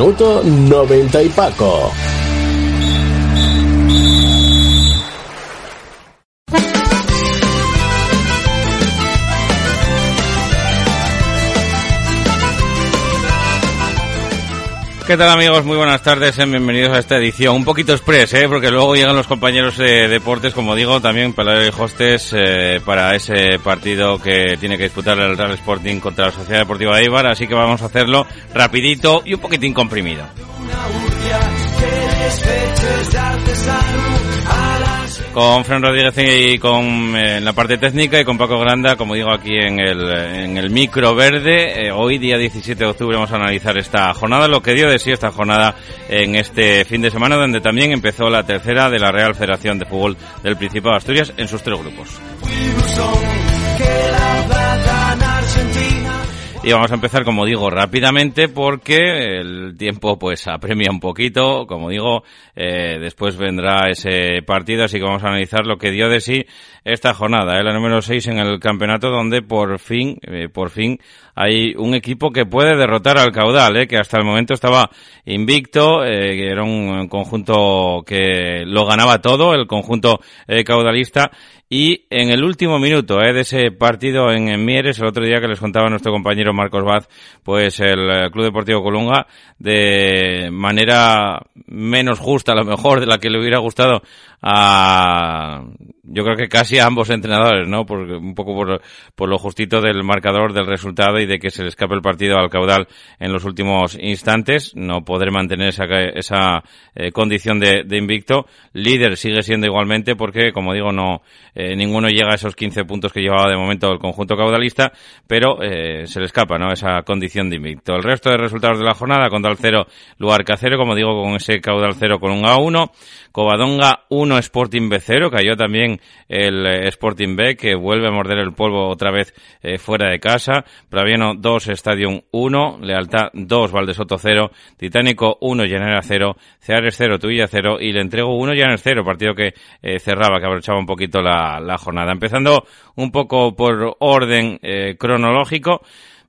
Minuto 90 y Paco. ¿Qué tal amigos? Muy buenas tardes, bienvenidos a esta edición. Un poquito express, ¿eh? porque luego llegan los compañeros de deportes, como digo, también para el hostes eh, para ese partido que tiene que disputar el Real Sporting contra la Sociedad Deportiva de Ibar, así que vamos a hacerlo rapidito y un poquitín comprimido. Con Fran Rodríguez y con eh, la parte técnica y con Paco Granda, como digo aquí en el, en el micro verde. Eh, hoy, día 17 de octubre, vamos a analizar esta jornada, lo que dio de sí esta jornada en este fin de semana, donde también empezó la tercera de la Real Federación de Fútbol del Principado de Asturias en sus tres grupos. Y vamos a empezar, como digo, rápidamente porque el tiempo pues apremia un poquito. Como digo, eh, después vendrá ese partido, así que vamos a analizar lo que dio de sí esta jornada, ¿eh? la número 6 en el campeonato, donde por fin, eh, por fin hay un equipo que puede derrotar al caudal, ¿eh? que hasta el momento estaba invicto, eh, era un conjunto que lo ganaba todo, el conjunto eh, caudalista, y en el último minuto eh, de ese partido en, Mieres, el otro día que les contaba nuestro compañero Marcos Vaz, pues el eh, Club Deportivo Colunga, de manera menos justa a lo mejor de la que le hubiera gustado a yo creo que casi a ambos entrenadores, ¿no? Por, un poco por, por, lo justito del marcador, del resultado y de que se le escape el partido al caudal en los últimos instantes, no poder mantener esa, esa eh, condición de, de, invicto. Líder sigue siendo igualmente porque, como digo, no eh, ninguno llega a esos 15 puntos que llevaba de momento el conjunto caudalista, pero eh, se le escapa, ¿no? Esa condición de invicto. El resto de resultados de la jornada, Condal 0, Luarca 0, como digo, con ese caudal 0 con un A1, Covadonga 1, Sporting B 0, cayó también el Sporting B, que vuelve a morder el polvo otra vez eh, fuera de casa. Praviano 2, Stadium 1, Lealtad 2, Valdesoto 0, Titánico 1, Llanera 0, Ceares 0, Tuilla 0 y le entrego 1, Llanes 0, partido que eh, cerraba, que abrochaba un poquito la, la, jornada. Empezando un poco por orden eh, cronológico.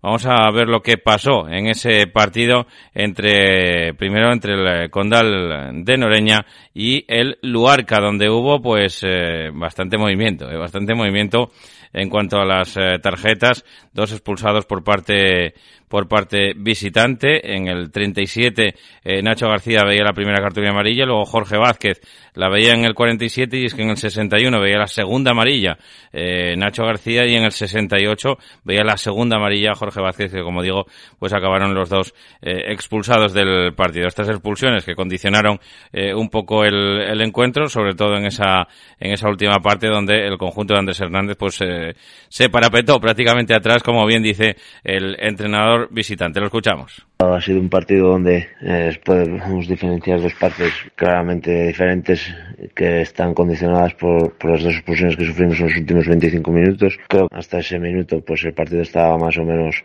Vamos a ver lo que pasó en ese partido entre, primero entre el Condal de Noreña y el Luarca, donde hubo pues eh, bastante movimiento, eh, bastante movimiento en cuanto a las eh, tarjetas, dos expulsados por parte por parte visitante. En el 37 eh, Nacho García veía la primera cartulina amarilla, luego Jorge Vázquez la veía en el 47 y es que en el 61 veía la segunda amarilla eh, Nacho García y en el 68 veía la segunda amarilla Jorge Vázquez que como digo pues acabaron los dos eh, expulsados del partido. Estas expulsiones que condicionaron eh, un poco el, el, encuentro, sobre todo en esa en esa última parte donde el conjunto de Andrés Hernández pues eh, se parapetó prácticamente atrás como bien dice el entrenador visitante. Lo escuchamos. Ha sido un partido donde eh, podemos diferenciar dos partes claramente diferentes que están condicionadas por, por, las dos expulsiones que sufrimos en los últimos 25 minutos. Creo que hasta ese minuto pues el partido estaba más o menos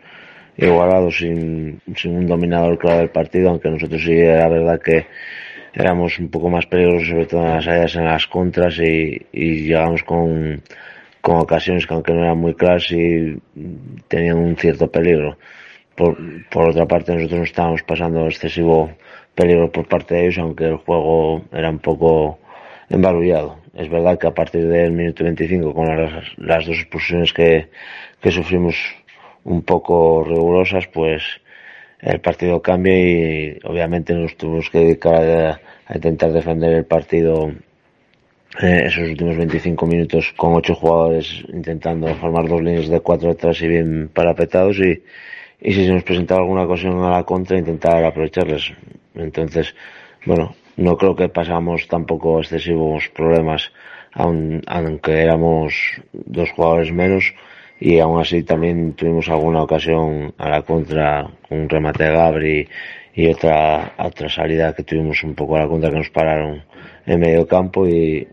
igualado sin, sin un dominador claro del partido, aunque nosotros sí era verdad que éramos un poco más peligrosos, sobre todo en las áreas en las contras y, y llegamos con, con ocasiones que aunque no eran muy claras y tenían un cierto peligro. Por, por otra parte, nosotros no estábamos pasando excesivo peligro por parte de ellos, aunque el juego era un poco embarullado. Es verdad que a partir del minuto 25, con las, las dos expulsiones que, que sufrimos un poco rigurosas, pues el partido cambia y obviamente nos tuvimos que dedicar a, intentar defender el partido eh, esos últimos 25 minutos con ocho jugadores intentando formar dos líneas de cuatro atrás y bien parapetados y, y si se nos presentaba alguna ocasión a la contra intentar aprovecharles. Entonces, bueno, no creo que pasamos tampoco excesivos problemas aunque éramos dos jugadores menos y aún así también tuvimos alguna ocasión a la contra con un remate de Gabri y otra otra salida que tuvimos un poco a la contra que nos pararon en medio campo y,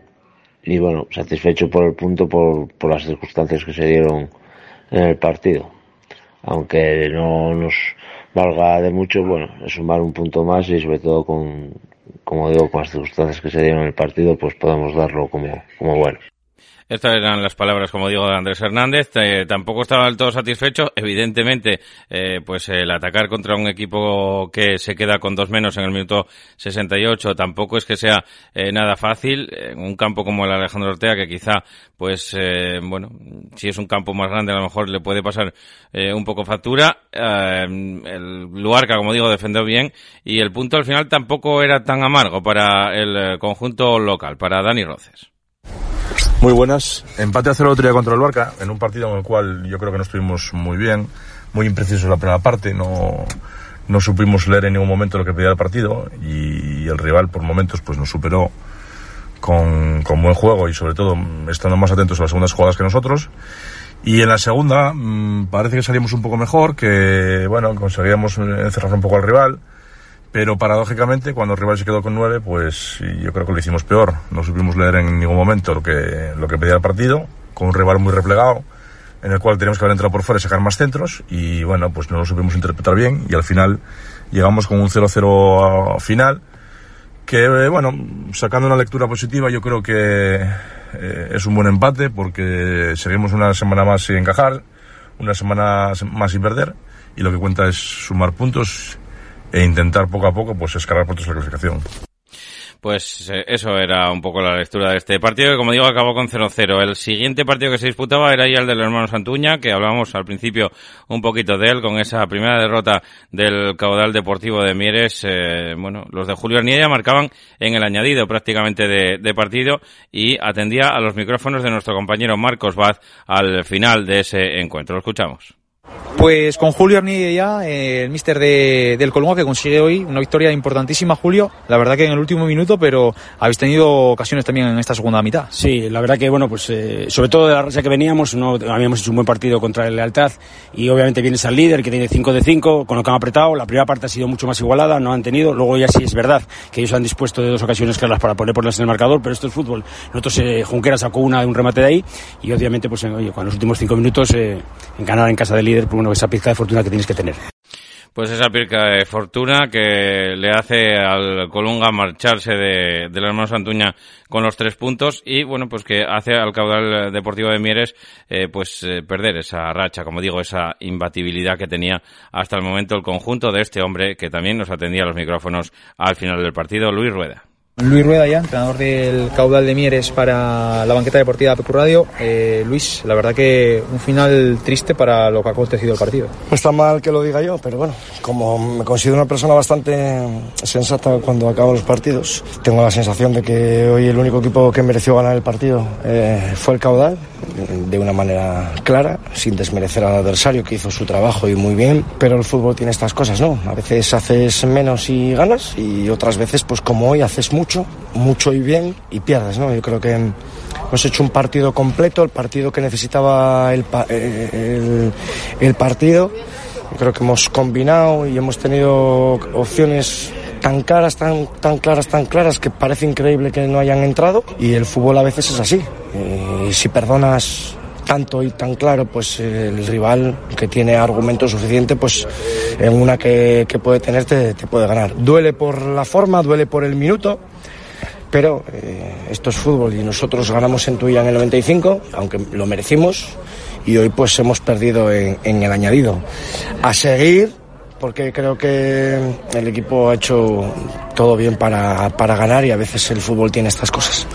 y bueno, satisfecho por el punto por, por las circunstancias que se dieron en el partido. Aunque no nos valga de mucho, bueno, es sumar un punto más y sobre todo con, como digo, con las circunstancias que se dieron en el partido, pues podemos darlo como, como bueno. Estas eran las palabras, como digo, de Andrés Hernández. Eh, tampoco estaba del todo satisfecho. Evidentemente, eh, pues el atacar contra un equipo que se queda con dos menos en el minuto 68 tampoco es que sea eh, nada fácil. En un campo como el Alejandro Ortega, que quizá, pues, bueno, si es un campo más grande, a lo mejor le puede pasar un poco factura. el Luarca, como digo, defendió bien. Y el punto al final tampoco era tan amargo para el conjunto local, para Dani Roces. Muy buenas. Empate a cero otro día contra el Barca, en un partido en el cual yo creo que no estuvimos muy bien, muy imprecisos en la primera parte, no, no supimos leer en ningún momento lo que pedía el partido y el rival por momentos pues nos superó con, con buen juego y sobre todo estando más atentos a las segundas jugadas que nosotros. Y en la segunda mm, parece que salimos un poco mejor, que bueno, conseguíamos encerrar un poco al rival pero paradójicamente, cuando el rival se quedó con nueve, pues yo creo que lo hicimos peor. No supimos leer en ningún momento lo que, lo que pedía el partido, con un rival muy replegado, en el cual teníamos que haber entrado por fuera y sacar más centros, y bueno, pues no lo supimos interpretar bien, y al final llegamos con un 0-0 final, que bueno, sacando una lectura positiva, yo creo que eh, es un buen empate, porque seguimos una semana más sin encajar, una semana más sin perder, y lo que cuenta es sumar puntos e intentar poco a poco pues escalar puntos la clasificación. Pues eh, eso era un poco la lectura de este partido que como digo acabó con 0-0. El siguiente partido que se disputaba era ya el del hermano Santuña, que hablábamos al principio un poquito de él con esa primera derrota del caudal deportivo de Mieres. Eh, bueno, los de Julio Arniella marcaban en el añadido prácticamente de, de, partido y atendía a los micrófonos de nuestro compañero Marcos Vaz al final de ese encuentro. Lo escuchamos. Pues con Julio Arnilla ya, eh, el míster de, del Colombo que consigue hoy una victoria importantísima, Julio. La verdad que en el último minuto, pero habéis tenido ocasiones también en esta segunda mitad. Sí, la verdad que, bueno, pues eh, sobre todo de la racha que veníamos, no habíamos hecho un buen partido contra el Lealtad y obviamente vienes al líder que tiene 5 de 5, con lo que han apretado. La primera parte ha sido mucho más igualada, no han tenido. Luego ya sí es verdad que ellos han dispuesto de dos ocasiones claras para poner ponerlas en el marcador, pero esto es fútbol. Nosotros, eh, Junquera sacó una de un remate de ahí y obviamente, pues oye, con los últimos 5 minutos, en ganar en casa del líder, pues, bueno, esa pizca de fortuna que tienes que tener. Pues esa pirca de fortuna que le hace al Colunga marcharse de, de la hermano Santuña con los tres puntos y bueno pues que hace al caudal deportivo de Mieres eh, pues eh, perder esa racha como digo esa imbatibilidad que tenía hasta el momento el conjunto de este hombre que también nos atendía a los micrófonos al final del partido Luis Rueda. Luis Rueda ya, entrenador del caudal de Mieres para la banqueta deportiva de Pecu Radio. Eh, Luis, la verdad que un final triste para lo que ha acontecido el partido. No está mal que lo diga yo, pero bueno, como me considero una persona bastante sensata cuando acaban los partidos, tengo la sensación de que hoy el único equipo que mereció ganar el partido eh, fue el caudal, de una manera clara, sin desmerecer al adversario que hizo su trabajo y muy bien, pero el fútbol tiene estas cosas, ¿no? A veces haces menos y ganas y otras veces, pues como hoy, haces mucho mucho, y bien y pierdes, ¿no? Yo creo que hemos hecho un partido completo, el partido que necesitaba el, el, el partido. Creo que hemos combinado y hemos tenido opciones tan claras, tan, tan claras, tan claras que parece increíble que no hayan entrado y el fútbol a veces es así. Y si perdonas tanto y tan claro, pues el rival que tiene argumento suficiente, pues en una que, que puede tener te, te, puede ganar. Duele por la forma, duele por el minuto, pero eh, esto es fútbol y nosotros ganamos en Tuya en el 95, aunque lo merecimos, y hoy pues hemos perdido en, en el añadido. A seguir, porque creo que el equipo ha hecho todo bien para, para ganar y a veces el fútbol tiene estas cosas.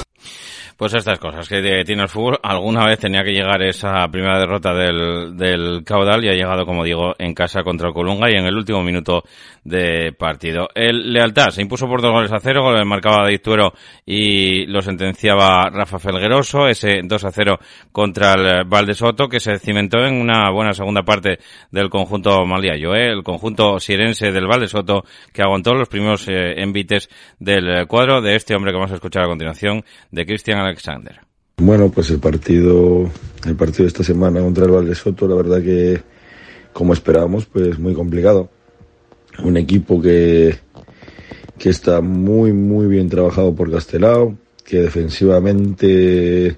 Pues estas cosas que tiene el fútbol. Alguna vez tenía que llegar esa primera derrota del, del caudal y ha llegado, como digo, en casa contra el Colunga y en el último minuto de partido. El Lealtad se impuso por dos goles a cero, le marcaba David Tuero y lo sentenciaba Rafa Felgueroso, ese 2 a 0 contra el Valdesoto, que se cimentó en una buena segunda parte del conjunto maliayo, ¿eh? el conjunto sirense del Valdesoto, que aguantó los primeros eh, envites del cuadro de este hombre que vamos a escuchar a continuación, de Cristian Alexander. Bueno, pues el partido, el partido de esta semana contra el Valle Soto, la verdad que como esperábamos, pues muy complicado. Un equipo que, que está muy, muy bien trabajado por Castelao, que defensivamente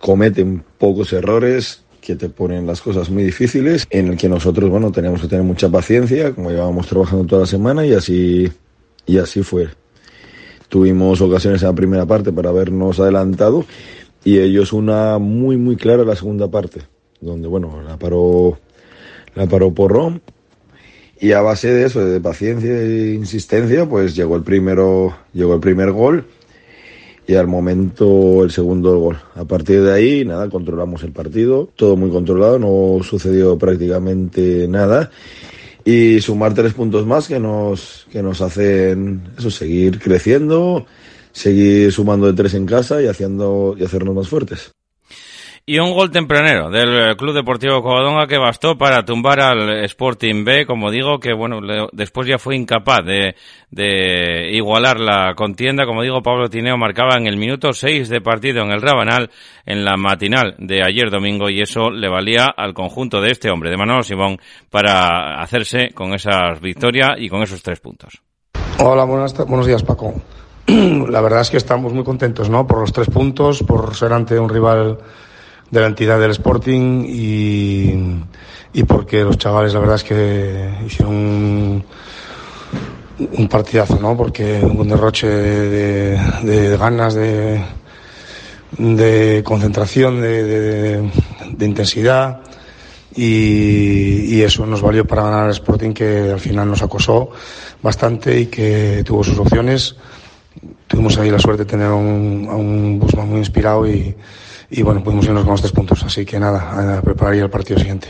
cometen pocos errores, que te ponen las cosas muy difíciles, en el que nosotros, bueno, tenemos que tener mucha paciencia, como llevábamos trabajando toda la semana y así, y así fue. Tuvimos ocasiones en la primera parte para habernos adelantado y ellos una muy muy clara la segunda parte, donde bueno, la paró la paró Porrón y a base de eso, de paciencia e insistencia, pues llegó el primero, llegó el primer gol y al momento el segundo gol. A partir de ahí, nada, controlamos el partido, todo muy controlado, no sucedió prácticamente nada y sumar tres puntos más que nos que nos hacen eso seguir creciendo seguir sumando de tres en casa y haciendo y hacernos más fuertes. Y un gol tempranero del Club Deportivo Covadonga que bastó para tumbar al Sporting B, como digo, que bueno, después ya fue incapaz de, de igualar la contienda. Como digo, Pablo Tineo marcaba en el minuto 6 de partido en el Rabanal, en la matinal de ayer domingo, y eso le valía al conjunto de este hombre, de Manolo Simón, para hacerse con esa victoria y con esos tres puntos. Hola, buenos días, Paco. la verdad es que estamos muy contentos, ¿no? Por los tres puntos, por ser ante un rival de la entidad del Sporting y, y porque los chavales, la verdad es que hicieron un, partidazo, ¿no? Porque un derroche de, ganas, de, de concentración, de, intensidad. Y, eso nos valió para ganar al Sporting que al final nos acosó bastante y que tuvo sus opciones tuvimos ahí la suerte de tener a un Busman muy inspirado y, y, bueno, pudimos irnos con los tres puntos. Así que nada, a preparar ya el partido siguiente.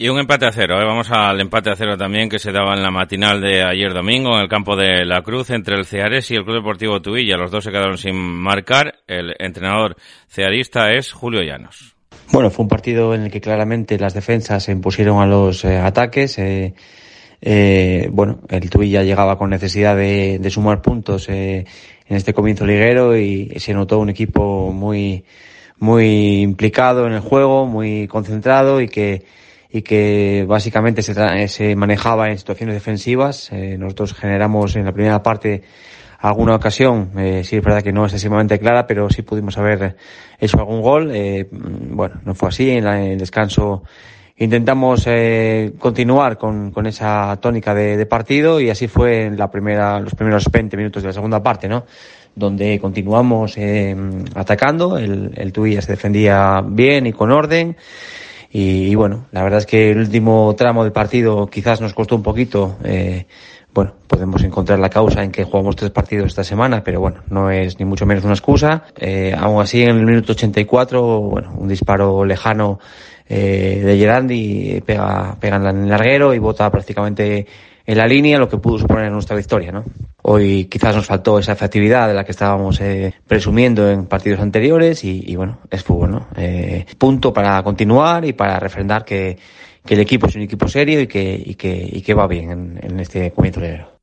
Y un empate a cero. ¿eh? Vamos al empate a cero también que se daba en la matinal de ayer domingo en el campo de La Cruz entre el Ceares y el Club Deportivo Tuilla. Los dos se quedaron sin marcar. El entrenador cearista es Julio Llanos. Bueno, fue un partido en el que claramente las defensas se impusieron a los eh, ataques. Eh, eh, bueno, el Tuilla llegaba con necesidad de, de sumar puntos eh, en este comienzo liguero y, se notó un equipo muy, muy implicado en el juego, muy concentrado y que, y que básicamente se, se manejaba en situaciones defensivas. Eh, nosotros generamos en la primera parte alguna ocasión, eh, sí es verdad que no excesivamente clara, pero sí pudimos haber hecho algún gol. Eh, bueno, no fue así. En, la, en el descanso intentamos eh, continuar con, con, esa tónica de, de, partido y así fue en la primera, los primeros 20 minutos de la segunda parte, ¿no? Donde continuamos eh, atacando, el, el Tuilla se defendía bien y con orden. Y, bueno, la verdad es que el último tramo del partido quizás nos costó un poquito. Eh, bueno, podemos encontrar la causa en que jugamos tres partidos esta semana, pero bueno, no es ni mucho menos una excusa. Eh, aún así, en el minuto 84, bueno, un disparo lejano eh, de Gerandi pega, pega en el larguero y bota prácticamente en la línea lo que pudo suponer nuestra victoria, ¿no? Hoy quizás nos faltó esa efectividad de la que estábamos eh, presumiendo en partidos anteriores y, y bueno, es fútbol, ¿no? Eh, punto para continuar y para refrendar que, que el equipo es un equipo serio y que, y que, y que va bien en, este comienzo de enero.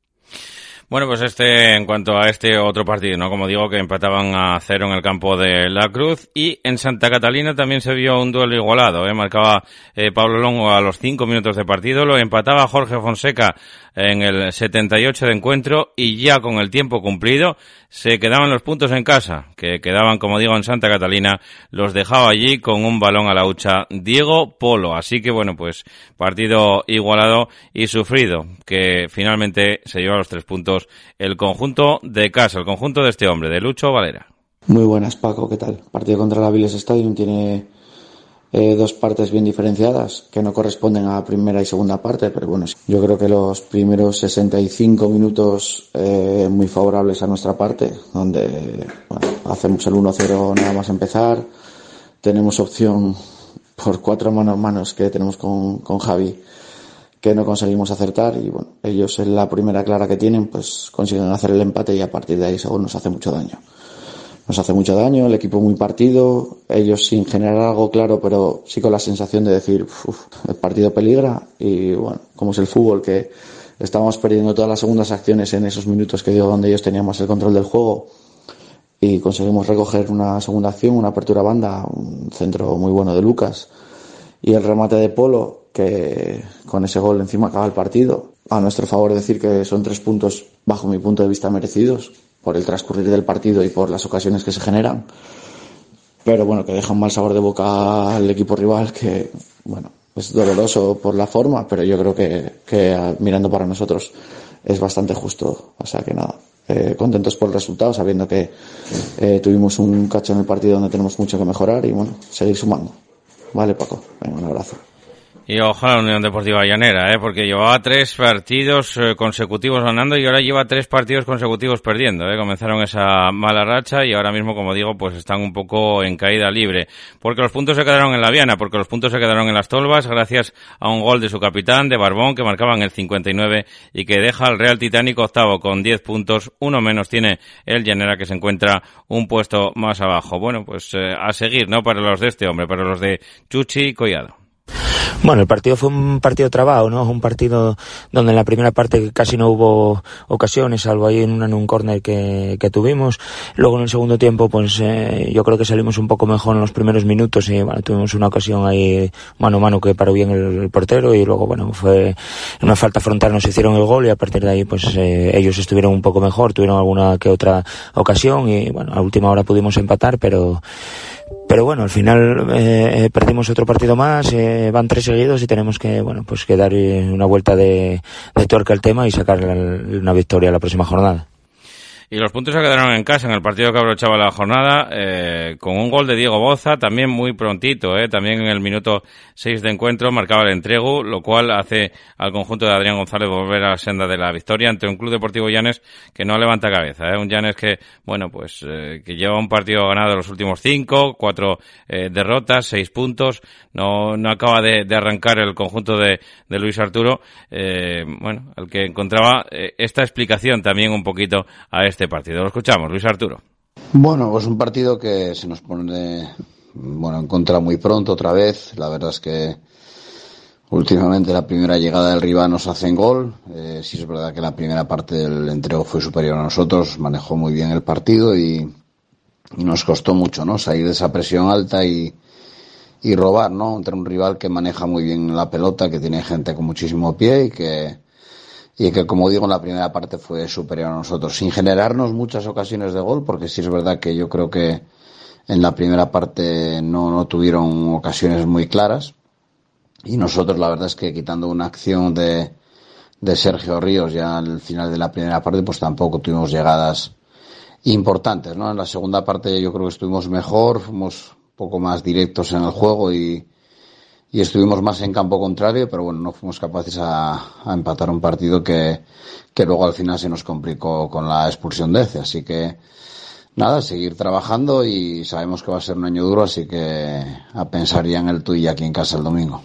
Bueno, pues este, en cuanto a este otro partido, ¿no? Como digo, que empataban a cero en el campo de La Cruz y en Santa Catalina también se vio un duelo igualado, ¿eh? Marcaba eh, Pablo Longo a los cinco minutos de partido, lo empataba Jorge Fonseca en el 78 de encuentro y ya con el tiempo cumplido se quedaban los puntos en casa, que quedaban, como digo, en Santa Catalina, los dejaba allí con un balón a la hucha Diego Polo. Así que bueno, pues partido igualado y sufrido, que finalmente se lleva los tres puntos el conjunto de casa, el conjunto de este hombre, de Lucho Valera. Muy buenas, Paco, ¿qué tal? Partido contra la Viles Stadium tiene eh, dos partes bien diferenciadas que no corresponden a primera y segunda parte, pero bueno, yo creo que los primeros 65 minutos eh, muy favorables a nuestra parte, donde bueno, hacemos el 1-0 nada más empezar, tenemos opción por cuatro manos manos que tenemos con, con Javi que no conseguimos acertar y bueno, ellos en la primera clara que tienen pues consiguen hacer el empate y a partir de ahí seguro nos hace mucho daño nos hace mucho daño, el equipo muy partido, ellos sin generar algo claro, pero sí con la sensación de decir, el partido peligra y bueno, como es el fútbol que estábamos perdiendo todas las segundas acciones en esos minutos que digo donde ellos teníamos el control del juego y conseguimos recoger una segunda acción, una apertura banda, un centro muy bueno de Lucas y el remate de Polo, que con ese gol encima acaba el partido. A nuestro favor decir que son tres puntos, bajo mi punto de vista, merecidos por el transcurrir del partido y por las ocasiones que se generan. Pero bueno, que deja un mal sabor de boca al equipo rival que, bueno, es doloroso por la forma, pero yo creo que, que mirando para nosotros es bastante justo. O sea que nada, eh, contentos por el resultado, sabiendo que eh, tuvimos un cacho en el partido donde tenemos mucho que mejorar y bueno, seguir sumando. Vale, Paco, venga, un abrazo. Y ojalá Unión Deportiva Llanera, ¿eh? porque llevaba tres partidos eh, consecutivos ganando y ahora lleva tres partidos consecutivos perdiendo. ¿eh? Comenzaron esa mala racha y ahora mismo, como digo, pues están un poco en caída libre. Porque los puntos se quedaron en la Viana, porque los puntos se quedaron en las Tolvas gracias a un gol de su capitán, de Barbón, que marcaba en el 59 y que deja al Real Titánico octavo con 10 puntos. Uno menos tiene el Llanera que se encuentra un puesto más abajo. Bueno, pues eh, a seguir, ¿no? Para los de este hombre, para los de Chuchi y Collado. Bueno, el partido fue un partido trabado, ¿no? Un partido donde en la primera parte casi no hubo ocasiones, salvo ahí en, una, en un córner que, que, tuvimos. Luego en el segundo tiempo, pues eh, yo creo que salimos un poco mejor en los primeros minutos y bueno, tuvimos una ocasión ahí mano a mano que paró bien el, portero y luego, bueno, fue una falta frontal nos hicieron el gol y a partir de ahí, pues eh, ellos estuvieron un poco mejor, tuvieron alguna que otra ocasión y bueno, a última hora pudimos empatar, pero pero bueno, al final eh, perdimos otro partido más, eh, van tres seguidos y tenemos que, bueno, pues que dar una vuelta de, tuerca al tema y sacar una victoria la próxima jornada. Y los puntos se quedaron en casa en el partido que abrochaba la jornada, eh, con un gol de Diego Boza, también muy prontito, eh, también en el minuto 6 de encuentro marcaba el entrego, lo cual hace al conjunto de Adrián González volver a la senda de la victoria ante un club deportivo Llanes que no levanta cabeza, eh, un Llanes que, bueno, pues eh, que lleva un partido ganado los últimos cinco, cuatro eh, derrotas, seis puntos, no, no acaba de, arrancar el conjunto de, de Luis Arturo, eh, bueno, el que encontraba esta explicación también un poquito a este partido. Lo escuchamos, Luis Arturo. Bueno, pues un partido que se nos pone bueno en contra muy pronto otra vez. La verdad es que últimamente la primera llegada del rival nos hacen gol. Eh, sí es verdad que la primera parte del entrego fue superior a nosotros, manejó muy bien el partido y, y nos costó mucho, ¿no? Salir de esa presión alta y, y robar, ¿no? Entre un rival que maneja muy bien la pelota, que tiene gente con muchísimo pie y que y que como digo en la primera parte fue superior a nosotros, sin generarnos muchas ocasiones de gol, porque sí es verdad que yo creo que en la primera parte no, no tuvieron ocasiones muy claras y nosotros la verdad es que quitando una acción de, de Sergio Ríos ya al final de la primera parte pues tampoco tuvimos llegadas importantes, ¿no? En la segunda parte yo creo que estuvimos mejor, fuimos un poco más directos en el juego y, y estuvimos más en campo contrario, pero bueno, no fuimos capaces a, a, empatar un partido que, que luego al final se nos complicó con la expulsión de Ece. Así que nada, seguir trabajando y sabemos que va a ser un año duro, así que a pensar ya en el tuyo aquí en casa el domingo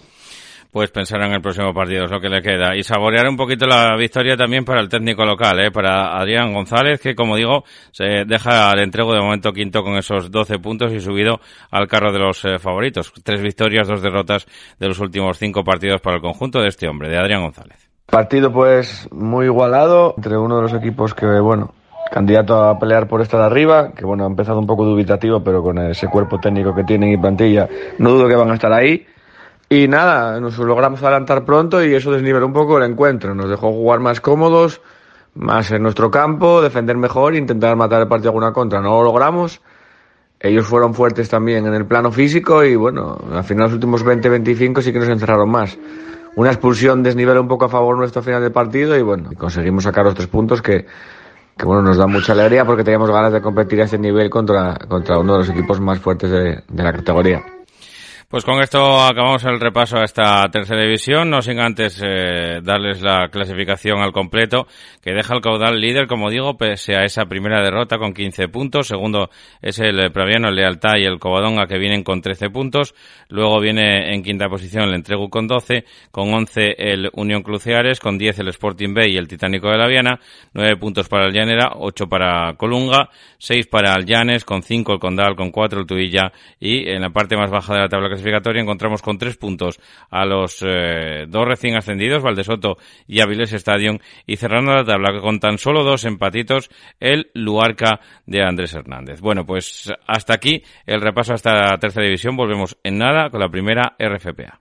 pues pensar en el próximo partido es lo que le queda y saborear un poquito la victoria también para el técnico local, ¿eh? para Adrián González, que como digo, se deja el entrego de momento quinto con esos 12 puntos y subido al carro de los eh, favoritos. Tres victorias, dos derrotas de los últimos cinco partidos para el conjunto de este hombre, de Adrián González. Partido pues muy igualado entre uno de los equipos que, bueno, candidato a pelear por estar arriba, que bueno, ha empezado un poco dubitativo, pero con ese cuerpo técnico que tienen y plantilla, no dudo que van a estar ahí. Y nada, nos logramos adelantar pronto y eso desniveló un poco el encuentro. Nos dejó jugar más cómodos, más en nuestro campo, defender mejor e intentar matar el partido alguna contra. No lo logramos. Ellos fueron fuertes también en el plano físico y bueno, al final los últimos 20-25 sí que nos encerraron más. Una expulsión desniveló un poco a favor nuestro final del partido y bueno, conseguimos sacar los tres puntos que, que bueno, nos da mucha alegría porque teníamos ganas de competir a ese nivel contra, contra uno de los equipos más fuertes de, de la categoría. Pues con esto acabamos el repaso a esta tercera división, no sin antes eh, darles la clasificación al completo, que deja el caudal líder, como digo, pese a esa primera derrota con 15 puntos. Segundo es el Praviano, el Lealtad y el Covadonga, que vienen con 13 puntos. Luego viene en quinta posición el Entregu con 12, con 11 el Unión Cruceares, con 10 el Sporting Bay y el Titánico de la Viana, 9 puntos para el Llanera, 8 para Colunga, 6 para el Llanes, con 5 el Condal, con 4 el Tuilla y en la parte más baja de la tabla clasificatoria encontramos con tres puntos a los eh, dos recién ascendidos, Valdesoto y Avilés Stadium, y cerrando la tabla con tan solo dos empatitos, el Luarca de Andrés Hernández. Bueno, pues hasta aquí el repaso hasta la tercera división. Volvemos en nada con la primera RFPA.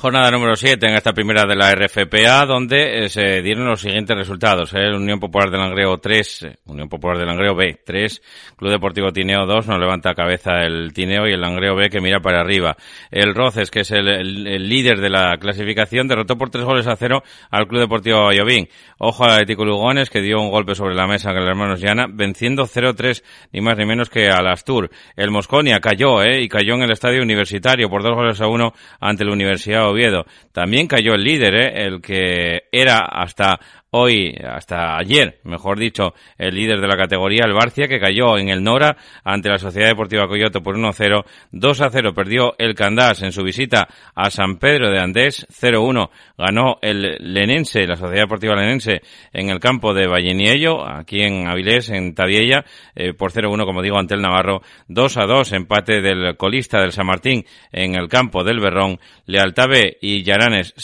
Jornada número 7 en esta primera de la RFPA, donde eh, se dieron los siguientes resultados. ¿eh? Unión Popular de Langreo 3, eh, Unión Popular de Langreo B 3, Club Deportivo Tineo 2, nos levanta cabeza el Tineo y el Langreo B que mira para arriba. El Roces, que es el, líder de la clasificación, derrotó por tres goles a cero al Club Deportivo Vallovín. Ojo al Atlético Lugones, que dio un golpe sobre la mesa con el hermano Llana, venciendo 0-3, ni más ni menos que al Astur. El Mosconia cayó, ¿eh? y cayó en el estadio universitario por dos goles a uno ante la Universidad Oviedo. También cayó el líder, ¿eh? el que era hasta hoy, hasta ayer, mejor dicho, el líder de la categoría, el Barcia, que cayó en el Nora ante la Sociedad Deportiva Coyoto por 1-0. 2-0 perdió el Candás en su visita a San Pedro de Andés. 0-1 ganó el Lenense, la Sociedad Deportiva Lenense, en el campo de Valleniello, aquí en Avilés, en Tabiella, eh, por 0-1, como digo, ante el Navarro. 2-2 empate del colista del San Martín en el campo del Berrón. Lealtad B y Yaranes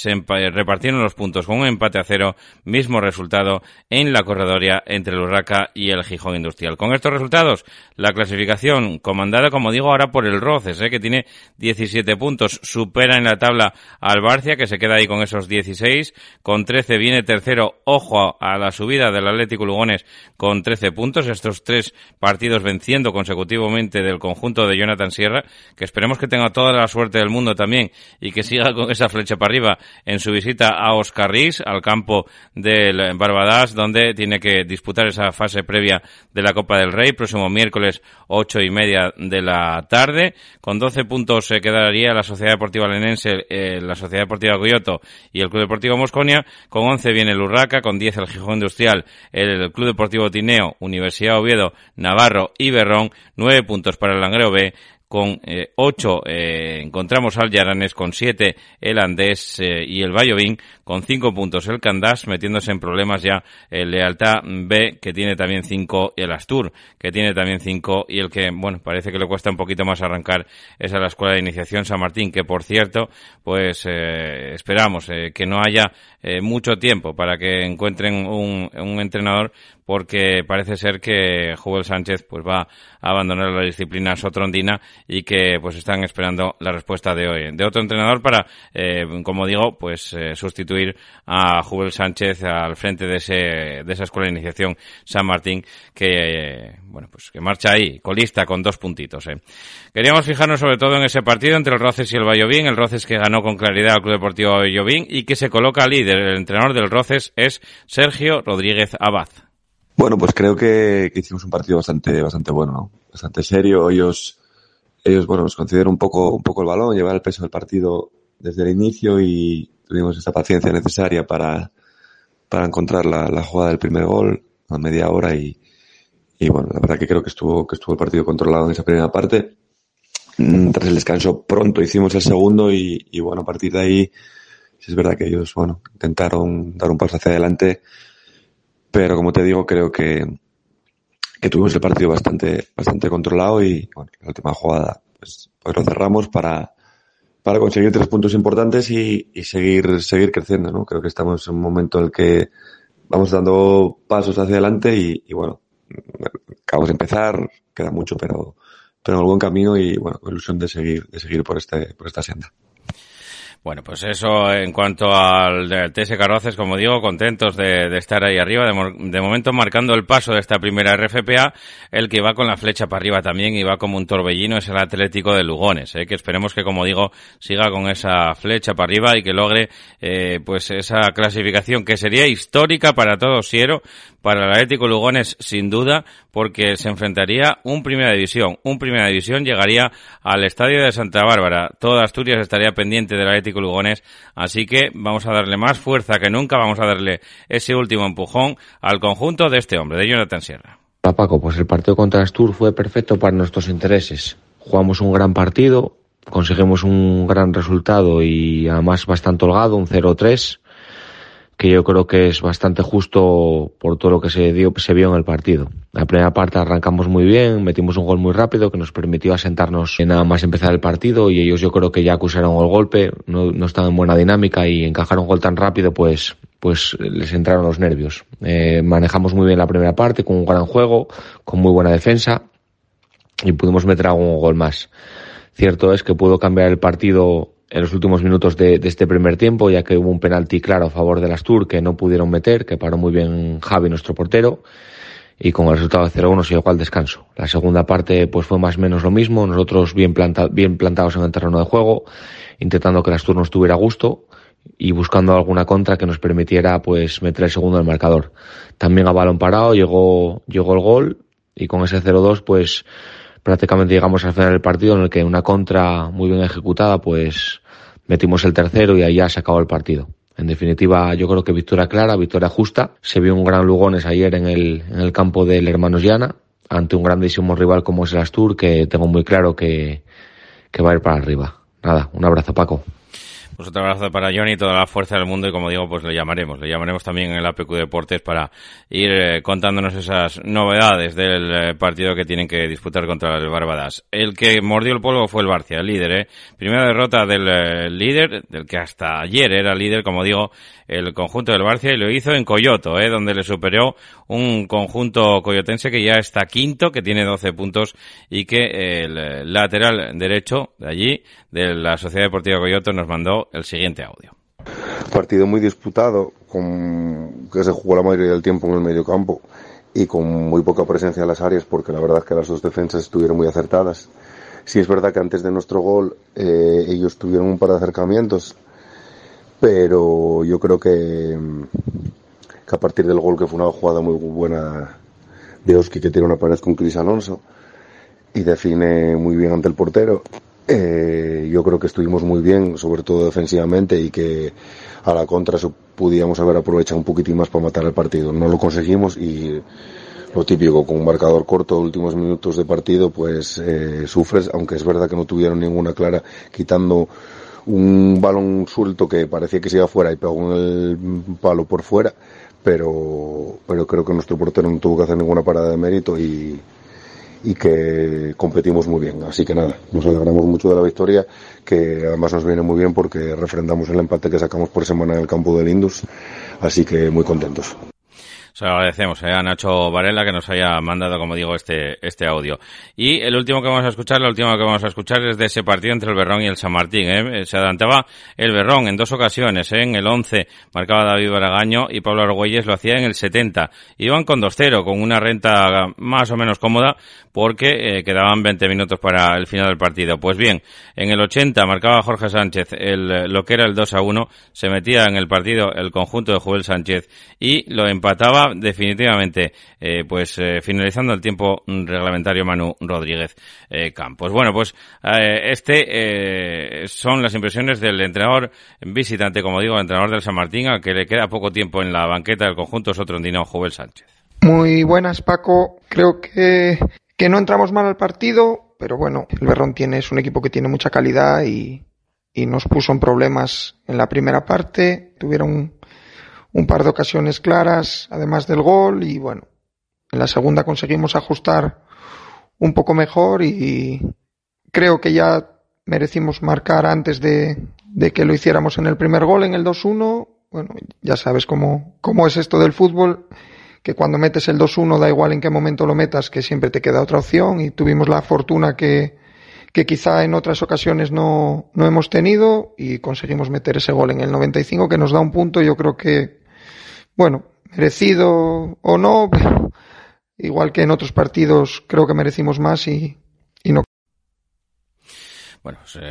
repartieron los puntos con un empate a cero, mismo resultado en la corredoria entre el Urraca y el Gijón Industrial. Con estos resultados, la clasificación comandada, como digo, ahora por el Roces, ¿eh? que tiene 17 puntos, supera en la tabla al Barcia, que se queda ahí con esos 16, con 13 viene tercero, ojo a la subida del Atlético Lugones con 13 puntos, estos tres partidos venciendo consecutivamente del conjunto de Jonathan Sierra, que esperemos que tenga toda la suerte del mundo también y que siga con esa flecha para arriba en su visita a Oscarrís, al campo Barbadas, donde tiene que disputar esa fase previa de la Copa del Rey, próximo miércoles ocho y media de la tarde. Con 12 puntos se quedaría la Sociedad Deportiva Lenense, eh, la Sociedad Deportiva Coyoto y el Club Deportivo Mosconia. Con 11 viene el Urraca, con 10 el Gijón Industrial, el Club Deportivo Tineo, Universidad Oviedo, Navarro y Berrón. 9 puntos para el Langreo B con eh, 8 eh, encontramos al Yaranes, con 7 el Andés eh, y el Vallovín, con 5 puntos. El Candás, metiéndose en problemas ya el Lealtad B, que tiene también 5, y el Astur, que tiene también 5, y el que, bueno, parece que le cuesta un poquito más arrancar es a la Escuela de Iniciación San Martín, que por cierto, pues eh, esperamos eh, que no haya eh, mucho tiempo para que encuentren un entrenador porque parece ser que Jubel Sánchez pues va a abandonar la disciplina sotrondina y que pues están esperando la respuesta de hoy de otro entrenador para, eh, como digo, pues eh, sustituir a Jubel Sánchez al frente de ese de esa escuela de iniciación San Martín que bueno pues que marcha ahí colista con dos puntitos. Eh. Queríamos fijarnos sobre todo en ese partido entre el Roces y el Vallovín, el Roces que ganó con claridad al Club Deportivo Vallovín y que se coloca líder. El entrenador del Roces es Sergio Rodríguez Abad. Bueno, pues creo que, hicimos un partido bastante, bastante bueno, ¿no? Bastante serio. Ellos, ellos, bueno, nos concedieron un poco, un poco el balón, llevar el peso del partido desde el inicio y tuvimos esta paciencia necesaria para, para encontrar la, la jugada del primer gol a media hora y, y bueno, la verdad que creo que estuvo, que estuvo el partido controlado en esa primera parte. Mm, tras el descanso pronto hicimos el segundo y, y bueno, a partir de ahí, es verdad que ellos, bueno, intentaron dar un paso hacia adelante, pero como te digo, creo que, que tuvimos el partido bastante, bastante controlado y bueno, la última jugada, pues, pues lo cerramos para, para conseguir tres puntos importantes y, seguir, seguir creciendo, ¿no? Creo que estamos en un momento en el que vamos dando pasos hacia adelante y, y bueno, acabamos de empezar, queda mucho, pero, pero en el buen camino y bueno, con ilusión de seguir, de seguir por este, por esta senda. Bueno, pues eso en cuanto al TS Carroces, como digo, contentos de, estar ahí arriba, de, momento marcando el paso de esta primera RFPA, el que va con la flecha para arriba también y va como un torbellino es el Atlético de Lugones, ¿eh? que esperemos que, como digo, siga con esa flecha para arriba y que logre eh, pues esa clasificación que sería histórica para todo Siero, para el Atlético Lugones sin duda, porque se enfrentaría un Primera División, un Primera División llegaría al Estadio de Santa Bárbara, toda Asturias estaría pendiente del Atlético Lugones, así que vamos a darle más fuerza que nunca, vamos a darle ese último empujón al conjunto de este hombre, de Jonathan Sierra. Paco, pues el partido contra Astur fue perfecto para nuestros intereses. Jugamos un gran partido, conseguimos un gran resultado y además bastante holgado, un 0-3 que yo creo que es bastante justo por todo lo que se, dio, se vio en el partido. La primera parte arrancamos muy bien, metimos un gol muy rápido que nos permitió asentarnos en nada más empezar el partido y ellos yo creo que ya acusaron el golpe, no, no estaban en buena dinámica y encajar un gol tan rápido pues pues les entraron los nervios. Eh, manejamos muy bien la primera parte con un gran juego, con muy buena defensa y pudimos meter algún gol más. Cierto es que pudo cambiar el partido en los últimos minutos de, este primer tiempo, ya que hubo un penalti claro a favor de las Tour que no pudieron meter, que paró muy bien Javi, nuestro portero, y con el resultado de 0-1 se llegó al descanso. La segunda parte pues fue más o menos lo mismo, nosotros bien, bien plantados en el terreno de juego, intentando que las Tour nos tuviera gusto y buscando alguna contra que nos permitiera pues meter el segundo en el marcador. También a balón parado llegó, llegó el gol y con ese 0-2 pues prácticamente llegamos al final del partido en el que una contra muy bien ejecutada pues metimos el tercero y ahí se acabó el partido. En definitiva, yo creo que victoria clara, victoria justa. Se vio un gran Lugones ayer en el, en el campo del Hermanos Llana, ante un grandísimo rival como es el Astur, que tengo muy claro que va a ir para arriba. Nada, un abrazo Paco. Pues otro abrazo para Johnny, toda la fuerza del mundo y como digo, pues le llamaremos. Le llamaremos también en el APQ Deportes para ir eh, contándonos esas novedades del eh, partido que tienen que disputar contra el Barbadas. El que mordió el polvo fue el Barcia, el líder, ¿eh? Primera derrota del eh, líder, del que hasta ayer era líder, como digo, el conjunto del Barcia y lo hizo en Coyoto, ¿eh? Donde le superó un conjunto coyotense que ya está quinto, que tiene 12 puntos y que el lateral derecho de allí, de la Sociedad Deportiva Coyoto, nos mandó el siguiente audio. Partido muy disputado, con, que se jugó la mayoría del tiempo en el medio campo y con muy poca presencia en las áreas porque la verdad es que las dos defensas estuvieron muy acertadas. Sí es verdad que antes de nuestro gol eh, ellos tuvieron un par de acercamientos, pero yo creo que, que a partir del gol que fue una jugada muy buena de Oski que tiene una pared con Cris Alonso y define muy bien ante el portero eh, yo creo que estuvimos muy bien, sobre todo defensivamente, y que a la contra pudiéramos haber aprovechado un poquitín más para matar el partido. No lo conseguimos y lo típico, con un marcador corto, últimos minutos de partido, pues eh, sufres, aunque es verdad que no tuvieron ninguna clara, quitando un balón suelto que parecía que se iba fuera y pegó en el palo por fuera, pero, pero creo que nuestro portero no tuvo que hacer ninguna parada de mérito y, y que competimos muy bien. Así que nada, nos alegramos mucho de la victoria, que además nos viene muy bien porque refrendamos el empate que sacamos por semana en el campo del Indus, así que muy contentos. Se lo agradecemos eh, a Nacho Varela que nos haya mandado, como digo, este, este audio. Y el último que vamos a escuchar, la última que vamos a escuchar es de ese partido entre el Berrón y el San Martín. ¿eh? Se adelantaba el Berrón en dos ocasiones, ¿eh? en el 11 marcaba David Baragaño y Pablo Argüelles lo hacía en el 70. Iban con 2-0, con una renta más o menos cómoda porque eh, quedaban 20 minutos para el final del partido. Pues bien, en el 80 marcaba Jorge Sánchez el, lo que era el 2-1, se metía en el partido el conjunto de Joel Sánchez y lo empataba definitivamente, eh, pues eh, finalizando el tiempo reglamentario Manu Rodríguez eh, Campos. Bueno, pues este son las impresiones del entrenador visitante, como digo, el entrenador del San Martín, al que le queda poco tiempo en la banqueta del conjunto sotrondino Joel Sánchez. Muy buenas, Paco. Creo que, que no entramos mal al partido, pero bueno, el Berrón tiene, es un equipo que tiene mucha calidad y, y nos puso en problemas en la primera parte. Tuvieron un par de ocasiones claras, además del gol, y bueno, en la segunda conseguimos ajustar un poco mejor y creo que ya merecimos marcar antes de, de que lo hiciéramos en el primer gol, en el 2-1. Bueno, ya sabes cómo, cómo es esto del fútbol, que cuando metes el 2-1 da igual en qué momento lo metas, que siempre te queda otra opción y tuvimos la fortuna que, que quizá en otras ocasiones no, no hemos tenido y conseguimos meter ese gol en el 95 que nos da un punto. Yo creo que bueno, merecido o no, pero igual que en otros partidos creo que merecimos más y, y no. Bueno, se,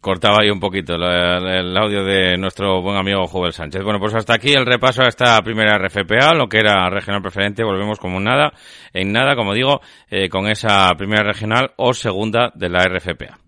cortaba ahí un poquito el, el, audio de nuestro buen amigo Joel Sánchez. Bueno, pues hasta aquí el repaso a esta primera RFPA, lo que era regional preferente. Volvemos como nada, en nada, como digo, eh, con esa primera regional o segunda de la RFPA.